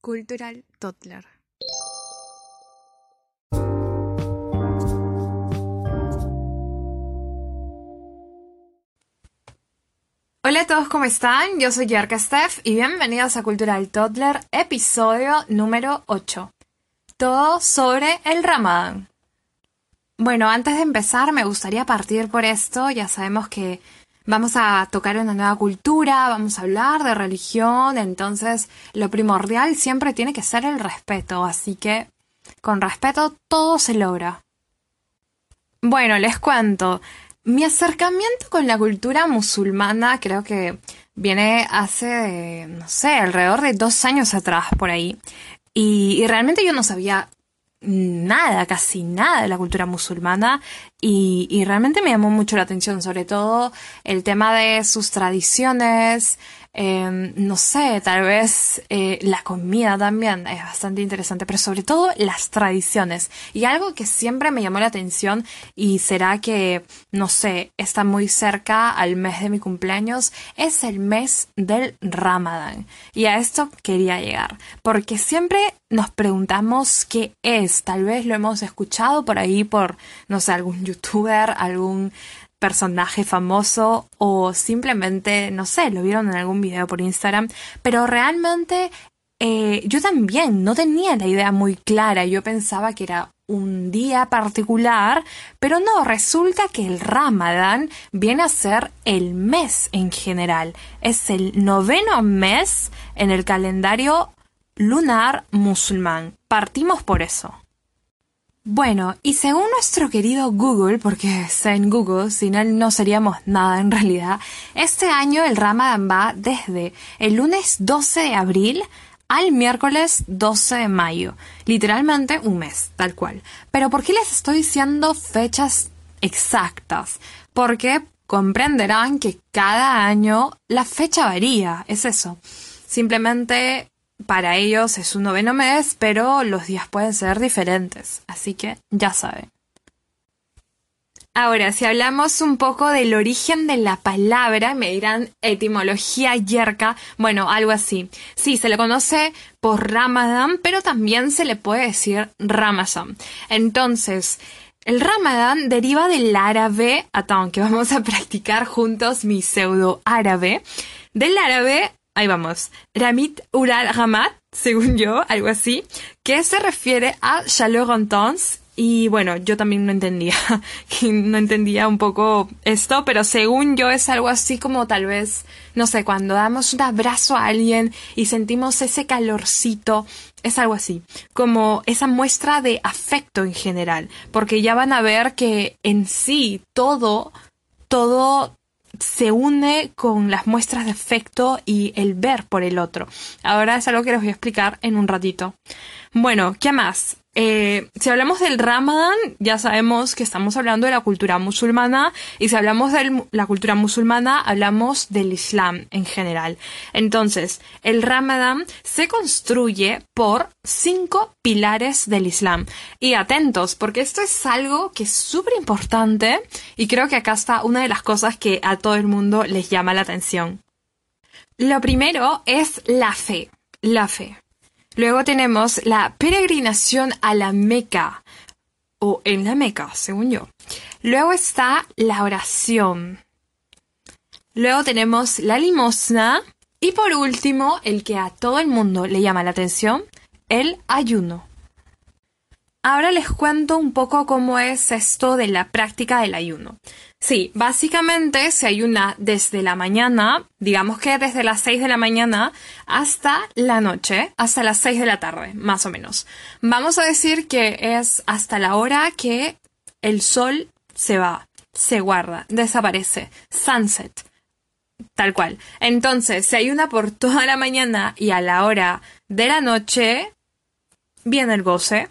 Cultural Toddler. Hola a todos, ¿cómo están? Yo soy Yerka Steph y bienvenidos a Cultural Toddler, episodio número 8. Todo sobre el Ramadán. Bueno, antes de empezar me gustaría partir por esto, ya sabemos que vamos a tocar una nueva cultura, vamos a hablar de religión, entonces lo primordial siempre tiene que ser el respeto, así que con respeto todo se logra. Bueno, les cuento, mi acercamiento con la cultura musulmana creo que viene hace, no sé, alrededor de dos años atrás por ahí. Y, y realmente yo no sabía nada, casi nada de la cultura musulmana y, y, realmente me llamó mucho la atención, sobre todo el tema de sus tradiciones, eh, no sé, tal vez eh, la comida también es bastante interesante, pero sobre todo las tradiciones. Y algo que siempre me llamó la atención y será que, no sé, está muy cerca al mes de mi cumpleaños, es el mes del Ramadán. Y a esto quería llegar, porque siempre nos preguntamos qué es, tal vez lo hemos escuchado por ahí por, no sé, algún youtuber, algún personaje famoso o simplemente, no sé, lo vieron en algún video por Instagram, pero realmente eh, yo también no tenía la idea muy clara, yo pensaba que era un día particular, pero no, resulta que el Ramadán viene a ser el mes en general, es el noveno mes en el calendario lunar musulmán. Partimos por eso. Bueno, y según nuestro querido Google, porque está en Google, sin él no seríamos nada en realidad, este año el Ramadán va desde el lunes 12 de abril al miércoles 12 de mayo. Literalmente un mes, tal cual. Pero ¿por qué les estoy diciendo fechas exactas? Porque comprenderán que cada año la fecha varía, es eso. Simplemente para ellos es un noveno mes, pero los días pueden ser diferentes, así que ya saben. Ahora, si hablamos un poco del origen de la palabra, me dirán etimología yerka, bueno, algo así. Sí, se le conoce por Ramadán, pero también se le puede decir Ramazan. Entonces, el Ramadán deriva del árabe, aunque vamos a practicar juntos mi pseudo árabe, del árabe ahí vamos, Ramit Ural Ramat, según yo, algo así, que se refiere a Chaleur y bueno, yo también no entendía, no entendía un poco esto, pero según yo es algo así como tal vez, no sé, cuando damos un abrazo a alguien y sentimos ese calorcito, es algo así, como esa muestra de afecto en general, porque ya van a ver que en sí todo, todo se une con las muestras de afecto y el ver por el otro. Ahora es algo que les voy a explicar en un ratito. Bueno, ¿qué más? Eh, si hablamos del Ramadán, ya sabemos que estamos hablando de la cultura musulmana y si hablamos de la cultura musulmana, hablamos del Islam en general. Entonces, el Ramadán se construye por cinco pilares del Islam. Y atentos, porque esto es algo que es súper importante y creo que acá está una de las cosas que a todo el mundo les llama la atención. Lo primero es la fe. La fe. Luego tenemos la peregrinación a la Meca, o en la Meca, según yo. Luego está la oración. Luego tenemos la limosna. Y por último, el que a todo el mundo le llama la atención, el ayuno. Ahora les cuento un poco cómo es esto de la práctica del ayuno. Sí, básicamente se ayuna desde la mañana, digamos que desde las 6 de la mañana hasta la noche, hasta las 6 de la tarde, más o menos. Vamos a decir que es hasta la hora que el sol se va, se guarda, desaparece, sunset, tal cual. Entonces, se ayuna por toda la mañana y a la hora de la noche viene el goce.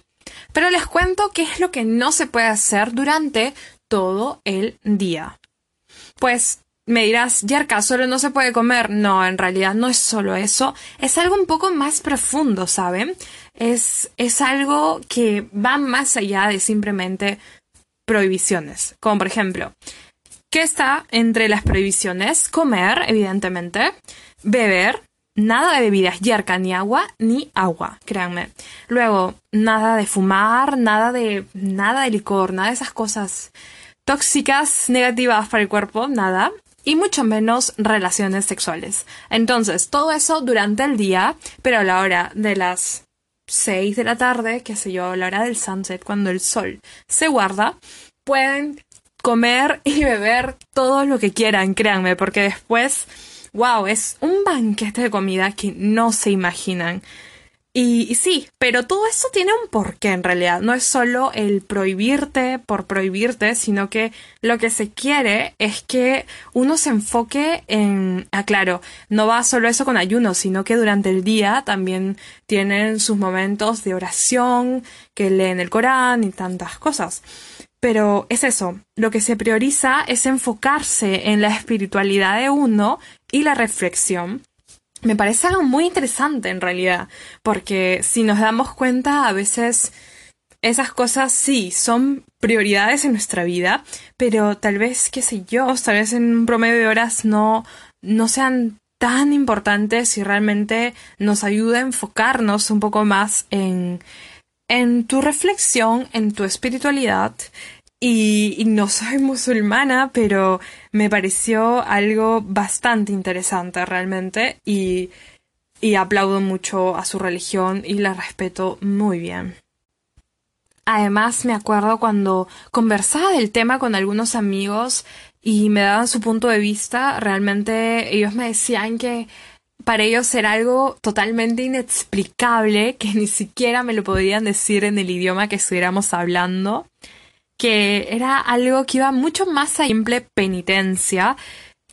Pero les cuento qué es lo que no se puede hacer durante todo el día. Pues me dirás, Yerka, solo no se puede comer. No, en realidad no es solo eso. Es algo un poco más profundo, ¿saben? Es, es algo que va más allá de simplemente prohibiciones. Como por ejemplo, ¿qué está entre las prohibiciones? Comer, evidentemente. Beber, nada de bebidas yerca, ni agua, ni agua, créanme. Luego, nada de fumar, nada de, nada de licor, nada de esas cosas tóxicas, negativas para el cuerpo, nada. Y mucho menos relaciones sexuales. Entonces, todo eso durante el día, pero a la hora de las 6 de la tarde, qué sé yo, a la hora del sunset, cuando el sol se guarda, pueden comer y beber todo lo que quieran, créanme, porque después wow, es un banquete de comida que no se imaginan. Y, sí, pero todo eso tiene un porqué en realidad. No es solo el prohibirte por prohibirte, sino que lo que se quiere es que uno se enfoque en... Ah, claro, no va solo eso con ayuno, sino que durante el día también tienen sus momentos de oración, que leen el Corán y tantas cosas. Pero es eso, lo que se prioriza es enfocarse en la espiritualidad de uno y la reflexión. Me parece algo muy interesante en realidad, porque si nos damos cuenta a veces esas cosas sí son prioridades en nuestra vida, pero tal vez, qué sé yo, tal vez en un promedio de horas no, no sean tan importantes y realmente nos ayuda a enfocarnos un poco más en, en tu reflexión, en tu espiritualidad. Y, no soy musulmana, pero me pareció algo bastante interesante realmente y, y aplaudo mucho a su religión y la respeto muy bien. Además, me acuerdo cuando conversaba del tema con algunos amigos y me daban su punto de vista, realmente ellos me decían que para ellos era algo totalmente inexplicable, que ni siquiera me lo podían decir en el idioma que estuviéramos hablando, que era algo que iba mucho más a simple penitencia,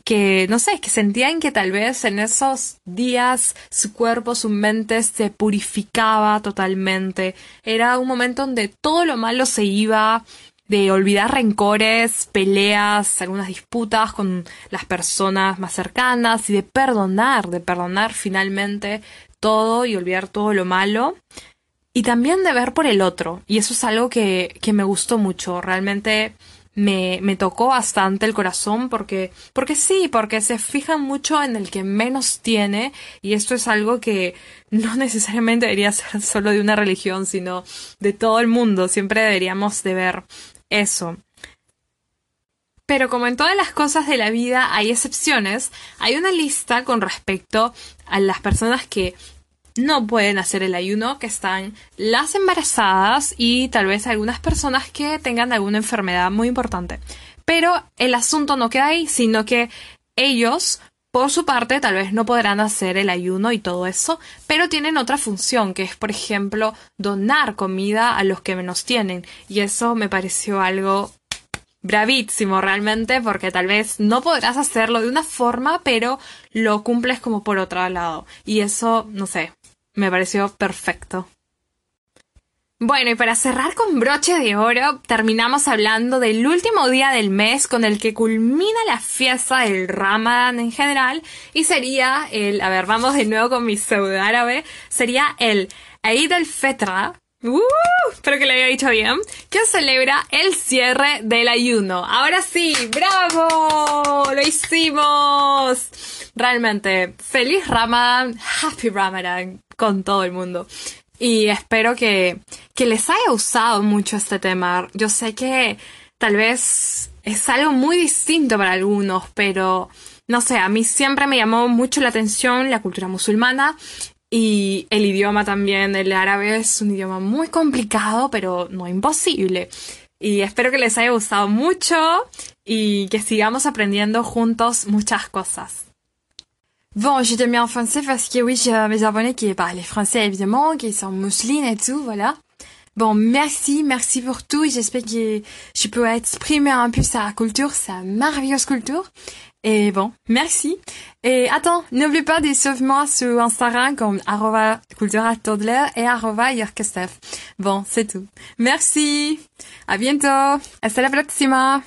que no sé, que sentían que tal vez en esos días su cuerpo, su mente se purificaba totalmente. Era un momento donde todo lo malo se iba, de olvidar rencores, peleas, algunas disputas con las personas más cercanas y de perdonar, de perdonar finalmente todo y olvidar todo lo malo. Y también de ver por el otro. Y eso es algo que, que me gustó mucho. Realmente me, me, tocó bastante el corazón porque, porque sí, porque se fijan mucho en el que menos tiene y esto es algo que no necesariamente debería ser solo de una religión, sino de todo el mundo. Siempre deberíamos de ver eso. Pero como en todas las cosas de la vida hay excepciones, hay una lista con respecto a las personas que no pueden hacer el ayuno, que están las embarazadas y tal vez algunas personas que tengan alguna enfermedad muy importante. Pero el asunto no queda ahí, sino que ellos, por su parte, tal vez no podrán hacer el ayuno y todo eso, pero tienen otra función, que es, por ejemplo, donar comida a los que menos tienen. Y eso me pareció algo bravísimo realmente porque tal vez no podrás hacerlo de una forma pero lo cumples como por otro lado. Y eso no sé me pareció perfecto. Bueno, y para cerrar con broche de oro, terminamos hablando del último día del mes con el que culmina la fiesta del Ramadán en general, y sería el, a ver, vamos de nuevo con mi pseudo árabe, sería el Eid al-Fetra, Uh, espero que le haya dicho bien. Que celebra el cierre del ayuno. Ahora sí, ¡bravo! ¡Lo hicimos! Realmente, feliz Ramadan, happy Ramadan con todo el mundo. Y espero que, que les haya gustado mucho este tema. Yo sé que tal vez es algo muy distinto para algunos, pero no sé, a mí siempre me llamó mucho la atención la cultura musulmana y el idioma también, el árabe es un idioma muy complicado, pero no imposible. Y espero que les haya gustado mucho y que sigamos aprendiendo juntos muchas cosas. Bon, t'ai mis en français parce que oui, j'ai mes abonnés qui parlent français évidemment, qui sont musulmans et tout, voilà. Bon, merci, merci pour tout j'espère que je peux exprimer un peu sa culture, sa merveilleuse culture. Et bon, merci. Et attends, n'oublie pas de suivre moi sur Instagram comme arroba toddler et arroba Bon, c'est tout. Merci. À bientôt. Hasta la próxima.